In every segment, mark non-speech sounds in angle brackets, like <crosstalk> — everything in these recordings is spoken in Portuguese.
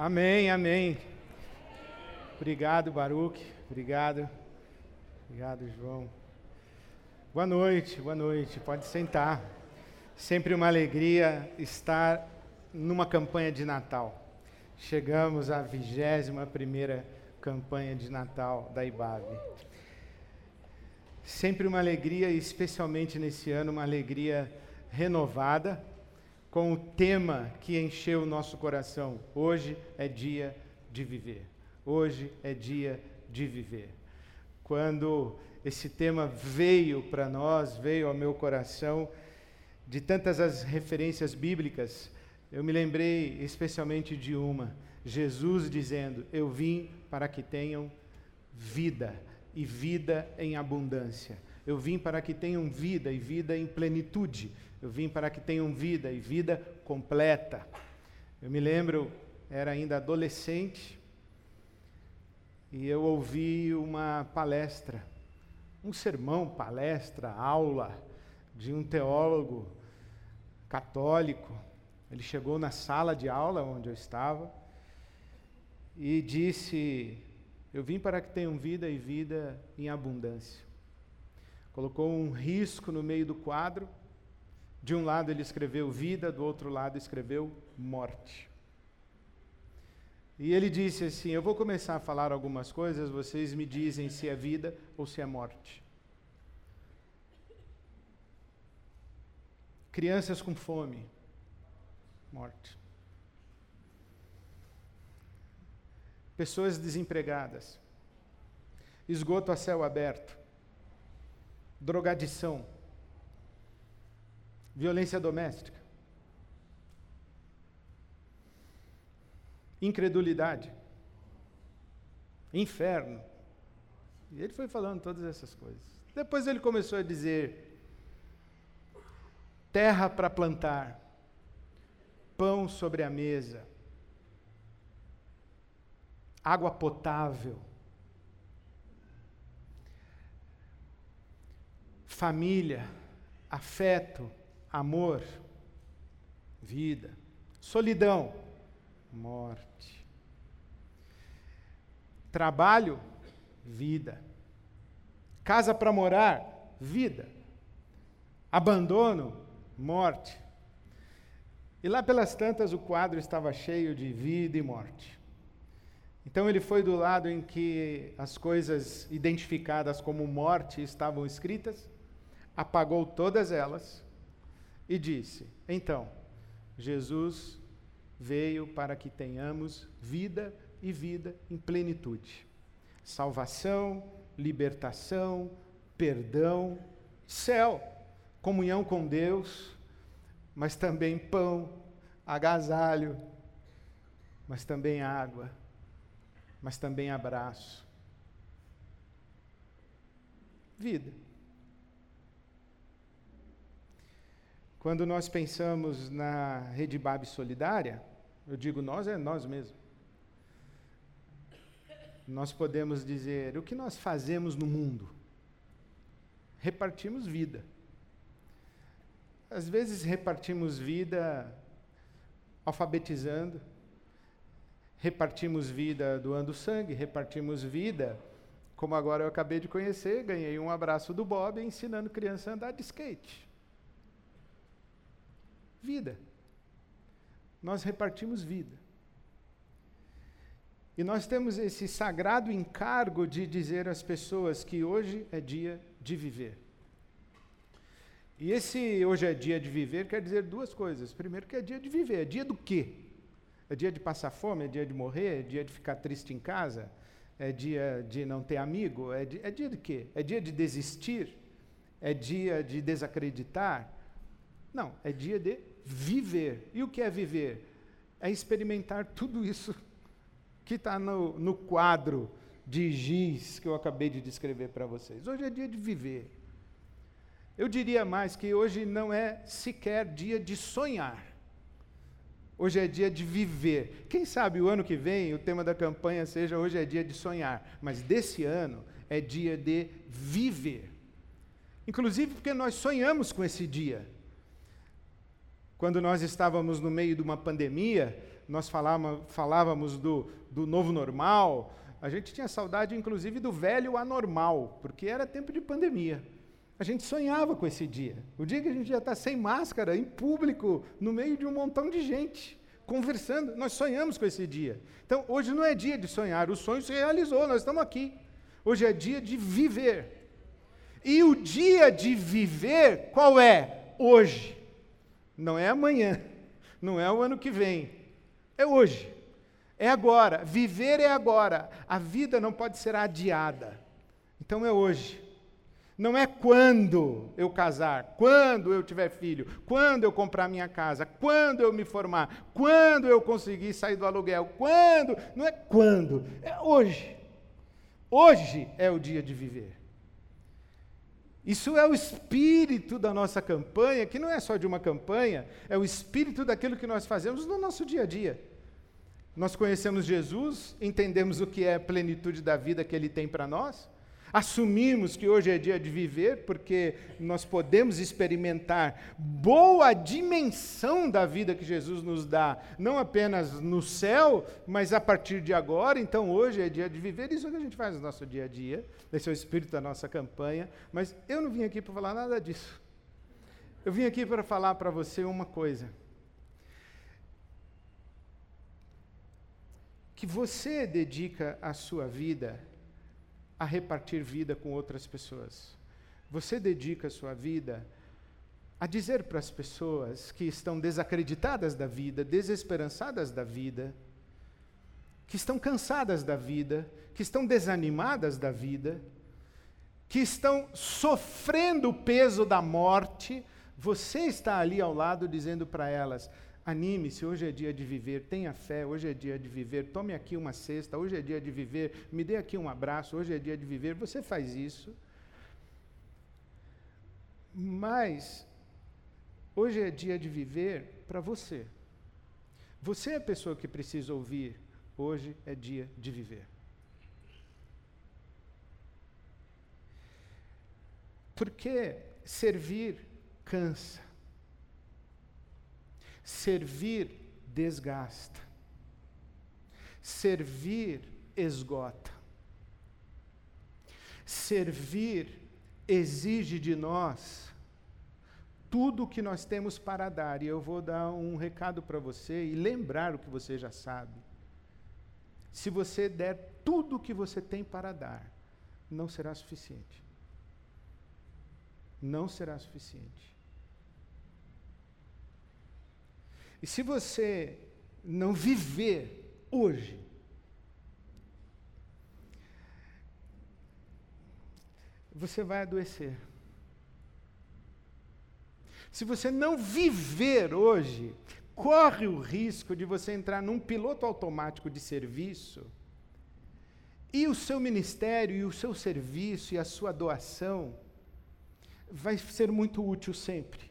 Amém, amém. Obrigado, Baruch. Obrigado. Obrigado, João. Boa noite, boa noite. Pode sentar. Sempre uma alegria estar numa campanha de Natal. Chegamos à vigésima primeira campanha de Natal da IBAB. Sempre uma alegria, especialmente nesse ano, uma alegria renovada com o tema que encheu o nosso coração. Hoje é dia de viver. Hoje é dia de viver. Quando esse tema veio para nós, veio ao meu coração, de tantas as referências bíblicas, eu me lembrei especialmente de uma: Jesus dizendo: Eu vim para que tenham vida e vida em abundância. Eu vim para que tenham vida e vida em plenitude. Eu vim para que tenham vida e vida completa. Eu me lembro, era ainda adolescente, e eu ouvi uma palestra, um sermão, palestra, aula de um teólogo católico. Ele chegou na sala de aula onde eu estava e disse: Eu vim para que tenham vida e vida em abundância. Colocou um risco no meio do quadro de um lado ele escreveu vida, do outro lado escreveu morte. E ele disse assim: Eu vou começar a falar algumas coisas, vocês me dizem se é vida ou se é morte. Crianças com fome, morte. Pessoas desempregadas, esgoto a céu aberto, drogadição violência doméstica, incredulidade, inferno. E ele foi falando todas essas coisas. Depois ele começou a dizer: terra para plantar, pão sobre a mesa, água potável, família, afeto, amor, vida. Solidão, morte. Trabalho, vida. Casa para morar, vida. Abandono, morte. E lá pelas tantas o quadro estava cheio de vida e morte. Então ele foi do lado em que as coisas identificadas como morte estavam escritas, apagou todas elas e disse: Então, Jesus veio para que tenhamos vida e vida em plenitude. Salvação, libertação, perdão, céu, comunhão com Deus, mas também pão, agasalho, mas também água, mas também abraço. Vida. Quando nós pensamos na Rede Bab Solidária, eu digo nós, é nós mesmos. Nós podemos dizer: o que nós fazemos no mundo? Repartimos vida. Às vezes repartimos vida alfabetizando, repartimos vida doando sangue, repartimos vida, como agora eu acabei de conhecer, ganhei um abraço do Bob ensinando criança a andar de skate vida. Nós repartimos vida. E nós temos esse sagrado encargo de dizer às pessoas que hoje é dia de viver. E esse hoje é dia de viver quer dizer duas coisas. Primeiro, que é dia de viver. É dia do quê? É dia de passar fome? É dia de morrer? É dia de ficar triste em casa? É dia de não ter amigo? É é dia de quê? É dia de desistir? É dia de desacreditar? Não, é dia de viver. E o que é viver? É experimentar tudo isso que está no, no quadro de giz que eu acabei de descrever para vocês. Hoje é dia de viver. Eu diria mais que hoje não é sequer dia de sonhar. Hoje é dia de viver. Quem sabe o ano que vem o tema da campanha seja hoje é dia de sonhar, mas desse ano é dia de viver. Inclusive porque nós sonhamos com esse dia. Quando nós estávamos no meio de uma pandemia, nós falávamos do, do novo normal, a gente tinha saudade, inclusive, do velho anormal, porque era tempo de pandemia. A gente sonhava com esse dia. O dia que a gente ia estar sem máscara, em público, no meio de um montão de gente, conversando. Nós sonhamos com esse dia. Então, hoje não é dia de sonhar, o sonho se realizou, nós estamos aqui. Hoje é dia de viver. E o dia de viver, qual é? Hoje. Não é amanhã, não é o ano que vem, é hoje. É agora. Viver é agora. A vida não pode ser adiada. Então é hoje. Não é quando eu casar, quando eu tiver filho, quando eu comprar minha casa, quando eu me formar, quando eu conseguir sair do aluguel, quando. Não é quando, é hoje. Hoje é o dia de viver. Isso é o espírito da nossa campanha, que não é só de uma campanha, é o espírito daquilo que nós fazemos no nosso dia a dia. Nós conhecemos Jesus, entendemos o que é a plenitude da vida que Ele tem para nós, Assumimos que hoje é dia de viver, porque nós podemos experimentar boa dimensão da vida que Jesus nos dá, não apenas no céu, mas a partir de agora. Então, hoje é dia de viver, isso é o que a gente faz no nosso dia a dia, esse é o espírito da nossa campanha. Mas eu não vim aqui para falar nada disso. Eu vim aqui para falar para você uma coisa. Que você dedica a sua vida a repartir vida com outras pessoas. Você dedica a sua vida a dizer para as pessoas que estão desacreditadas da vida, desesperançadas da vida, que estão cansadas da vida, que estão desanimadas da vida, que estão sofrendo o peso da morte, você está ali ao lado dizendo para elas: Anime-se, hoje é dia de viver, tenha fé, hoje é dia de viver, tome aqui uma cesta, hoje é dia de viver, me dê aqui um abraço, hoje é dia de viver. Você faz isso. Mas hoje é dia de viver para você. Você é a pessoa que precisa ouvir. Hoje é dia de viver. Porque servir cansa. Servir desgasta. Servir esgota. Servir exige de nós tudo o que nós temos para dar. E eu vou dar um recado para você e lembrar o que você já sabe. Se você der tudo o que você tem para dar, não será suficiente. Não será suficiente. E se você não viver hoje, você vai adoecer. Se você não viver hoje, corre o risco de você entrar num piloto automático de serviço e o seu ministério e o seu serviço e a sua doação vai ser muito útil sempre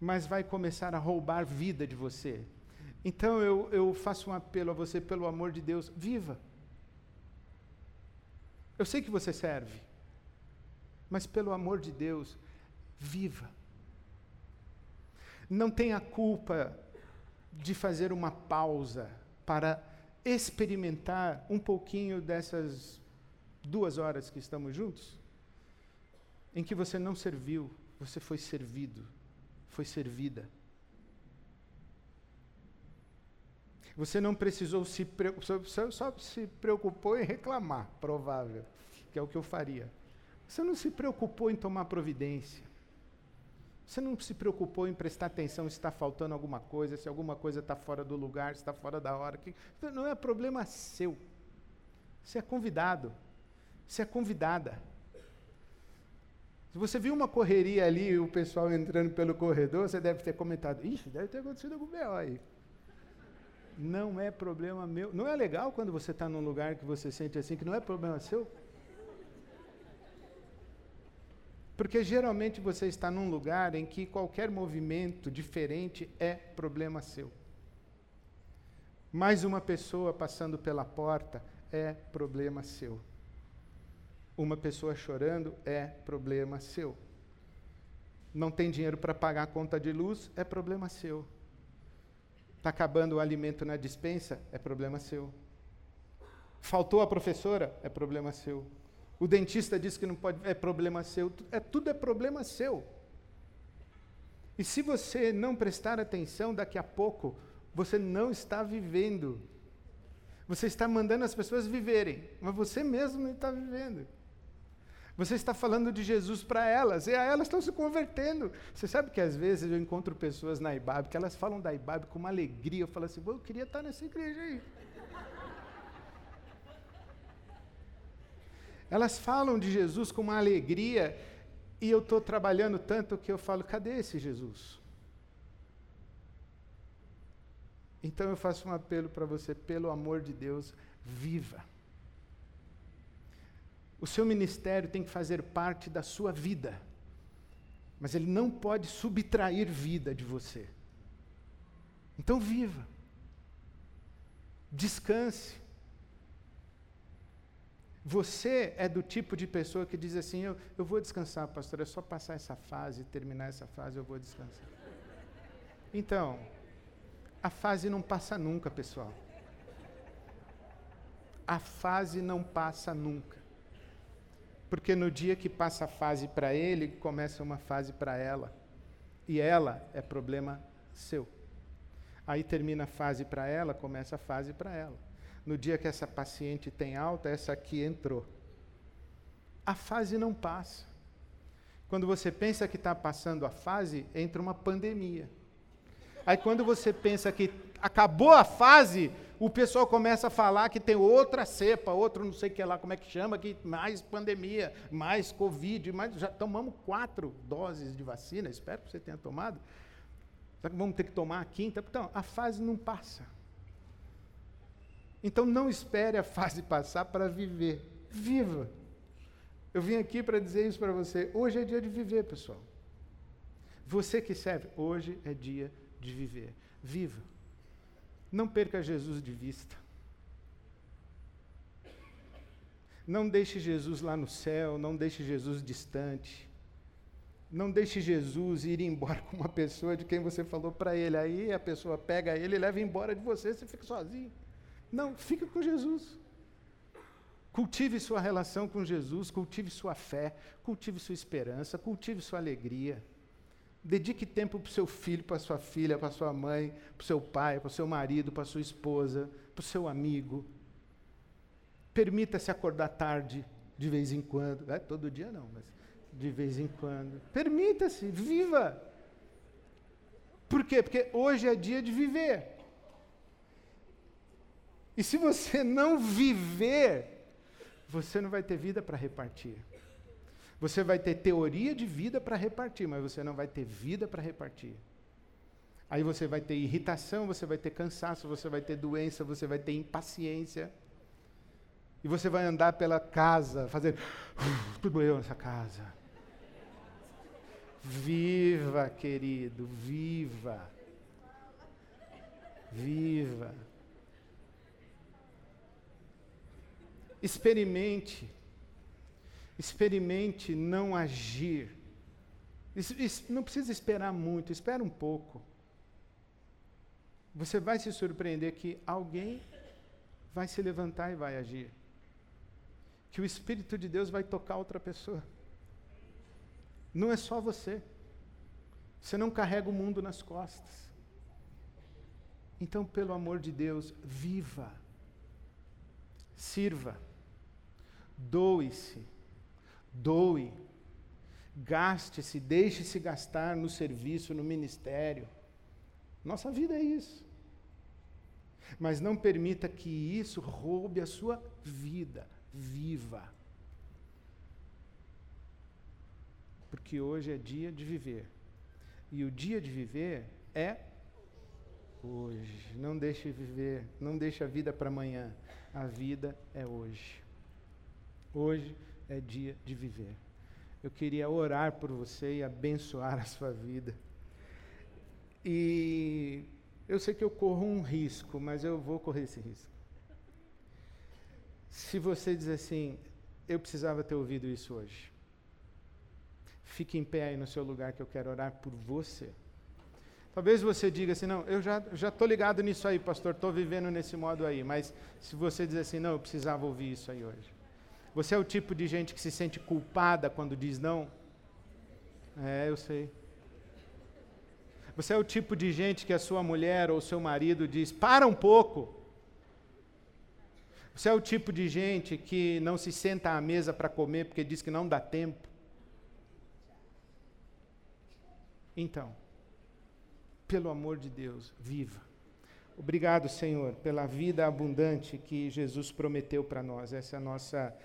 mas vai começar a roubar vida de você. Então eu, eu faço um apelo a você, pelo amor de Deus, viva. Eu sei que você serve, mas pelo amor de Deus, viva. Não tenha culpa de fazer uma pausa para experimentar um pouquinho dessas duas horas que estamos juntos, em que você não serviu, você foi servido foi servida. Você não precisou se só, só se preocupou em reclamar, provável, que é o que eu faria. Você não se preocupou em tomar providência. Você não se preocupou em prestar atenção se está faltando alguma coisa, se alguma coisa está fora do lugar, se está fora da hora. Que, não é problema seu. Você é convidado. Você é convidada. Se você viu uma correria ali, o pessoal entrando pelo corredor, você deve ter comentado, ixi, deve ter acontecido algum B.O. aí. Não é problema meu. Não é legal quando você está num lugar que você sente assim, que não é problema seu? Porque geralmente você está num lugar em que qualquer movimento diferente é problema seu. Mais uma pessoa passando pela porta é problema seu uma pessoa chorando é problema seu. Não tem dinheiro para pagar a conta de luz, é problema seu. Está acabando o alimento na dispensa? É problema seu. Faltou a professora? É problema seu. O dentista disse que não pode, é problema seu. É tudo é problema seu. E se você não prestar atenção, daqui a pouco você não está vivendo. Você está mandando as pessoas viverem, mas você mesmo não está vivendo. Você está falando de Jesus para elas, e elas estão se convertendo. Você sabe que às vezes eu encontro pessoas na IBAB que elas falam da IBAB com uma alegria. Eu falo assim, eu queria estar nessa igreja aí. Elas falam de Jesus com uma alegria e eu estou trabalhando tanto que eu falo: cadê esse Jesus? Então eu faço um apelo para você, pelo amor de Deus, viva. O seu ministério tem que fazer parte da sua vida, mas ele não pode subtrair vida de você. Então viva. Descanse. Você é do tipo de pessoa que diz assim: eu, eu vou descansar, pastor, é só passar essa fase, terminar essa fase, eu vou descansar. Então, a fase não passa nunca, pessoal. A fase não passa nunca. Porque no dia que passa a fase para ele, começa uma fase para ela. E ela é problema seu. Aí termina a fase para ela, começa a fase para ela no dia que essa paciente tem alta, essa aqui entrou. A fase não passa. Quando você pensa que está passando a fase, entra uma pandemia. Aí quando você pensa que acabou a fase, o pessoal começa a falar que tem outra cepa, outro não sei o que lá, como é que chama, que mais pandemia, mais Covid, mais, já tomamos quatro doses de vacina, espero que você tenha tomado. Vamos ter que tomar a quinta. Então, a fase não passa. Então não espere a fase passar para viver. Viva. Eu vim aqui para dizer isso para você. Hoje é dia de viver, pessoal. Você que serve, hoje é dia de viver. Viva. Não perca Jesus de vista. Não deixe Jesus lá no céu, não deixe Jesus distante. Não deixe Jesus ir embora <laughs> com uma pessoa de quem você falou para ele. Aí a pessoa pega ele e leva embora de você, você fica sozinho. Não, fica com Jesus. Cultive sua relação com Jesus, cultive sua fé, cultive sua esperança, cultive sua alegria. Dedique tempo para o seu filho, para sua filha, para sua mãe, para o seu pai, para o seu marido, para sua esposa, para o seu amigo. Permita-se acordar tarde, de vez em quando. É, todo dia não, mas de vez em quando. Permita-se, viva. Por quê? Porque hoje é dia de viver. E se você não viver, você não vai ter vida para repartir. Você vai ter teoria de vida para repartir, mas você não vai ter vida para repartir. Aí você vai ter irritação, você vai ter cansaço, você vai ter doença, você vai ter impaciência. E você vai andar pela casa, fazendo. Tudo eu nessa casa. Viva, querido, viva. Viva. Experimente. Experimente não agir. Não precisa esperar muito, espera um pouco. Você vai se surpreender que alguém vai se levantar e vai agir. Que o Espírito de Deus vai tocar outra pessoa. Não é só você. Você não carrega o mundo nas costas. Então, pelo amor de Deus, viva. Sirva. Doe-se, doe, gaste-se, deixe-se gastar no serviço, no ministério. Nossa vida é isso. Mas não permita que isso roube a sua vida. Viva. Porque hoje é dia de viver. E o dia de viver é hoje. Não deixe viver, não deixe a vida para amanhã. A vida é hoje. Hoje é dia de viver. Eu queria orar por você e abençoar a sua vida. E eu sei que eu corro um risco, mas eu vou correr esse risco. Se você diz assim, eu precisava ter ouvido isso hoje. Fique em pé aí no seu lugar que eu quero orar por você. Talvez você diga assim, não, eu já já estou ligado nisso aí, pastor, estou vivendo nesse modo aí. Mas se você dizer assim, não, eu precisava ouvir isso aí hoje. Você é o tipo de gente que se sente culpada quando diz não? É, eu sei. Você é o tipo de gente que a sua mulher ou seu marido diz: para um pouco. Você é o tipo de gente que não se senta à mesa para comer porque diz que não dá tempo. Então, pelo amor de Deus, viva. Obrigado, Senhor, pela vida abundante que Jesus prometeu para nós. Essa é a nossa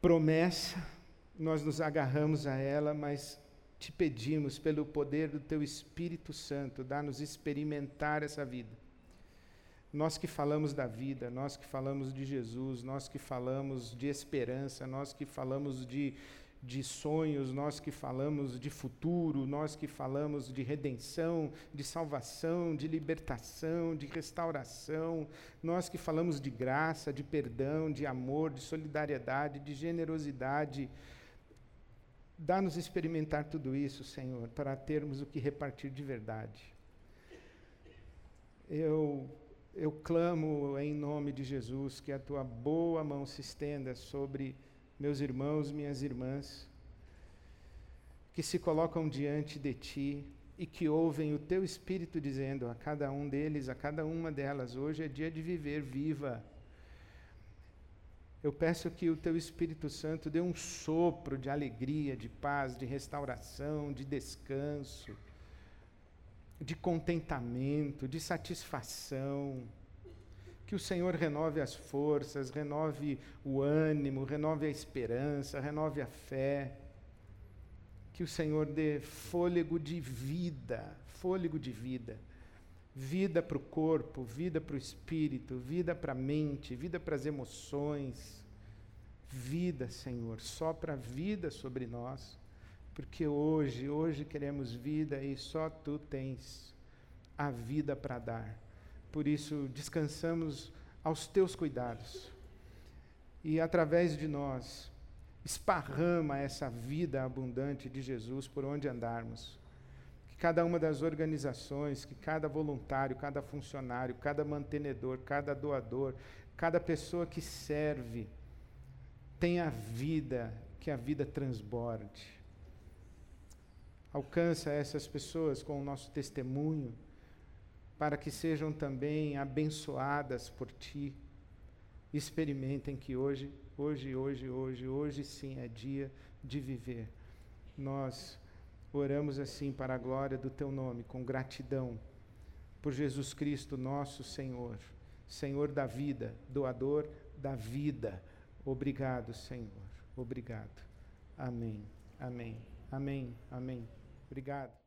promessa. Nós nos agarramos a ela, mas te pedimos, pelo poder do Teu Espírito Santo, dá-nos experimentar essa vida. Nós que falamos da vida, nós que falamos de Jesus, nós que falamos de esperança, nós que falamos de de sonhos, nós que falamos de futuro, nós que falamos de redenção, de salvação, de libertação, de restauração, nós que falamos de graça, de perdão, de amor, de solidariedade, de generosidade. Dá-nos experimentar tudo isso, Senhor, para termos o que repartir de verdade. Eu eu clamo em nome de Jesus que a tua boa mão se estenda sobre meus irmãos, minhas irmãs, que se colocam diante de ti e que ouvem o teu Espírito dizendo a cada um deles, a cada uma delas: hoje é dia de viver, viva. Eu peço que o teu Espírito Santo dê um sopro de alegria, de paz, de restauração, de descanso, de contentamento, de satisfação que o Senhor renove as forças, renove o ânimo, renove a esperança, renove a fé. Que o Senhor dê fôlego de vida, fôlego de vida. Vida para o corpo, vida para o espírito, vida para a mente, vida para as emoções. Vida, Senhor, só para vida sobre nós. Porque hoje, hoje queremos vida e só tu tens a vida para dar. Por isso, descansamos aos teus cuidados. E através de nós, esparrama essa vida abundante de Jesus por onde andarmos. Que cada uma das organizações, que cada voluntário, cada funcionário, cada mantenedor, cada doador, cada pessoa que serve, tenha vida, que a vida transborde. Alcança essas pessoas com o nosso testemunho para que sejam também abençoadas por ti. Experimentem que hoje, hoje, hoje, hoje, hoje sim é dia de viver. Nós oramos assim para a glória do teu nome, com gratidão por Jesus Cristo, nosso Senhor, Senhor da vida, doador da vida. Obrigado, Senhor. Obrigado. Amém. Amém. Amém. Amém. Obrigado.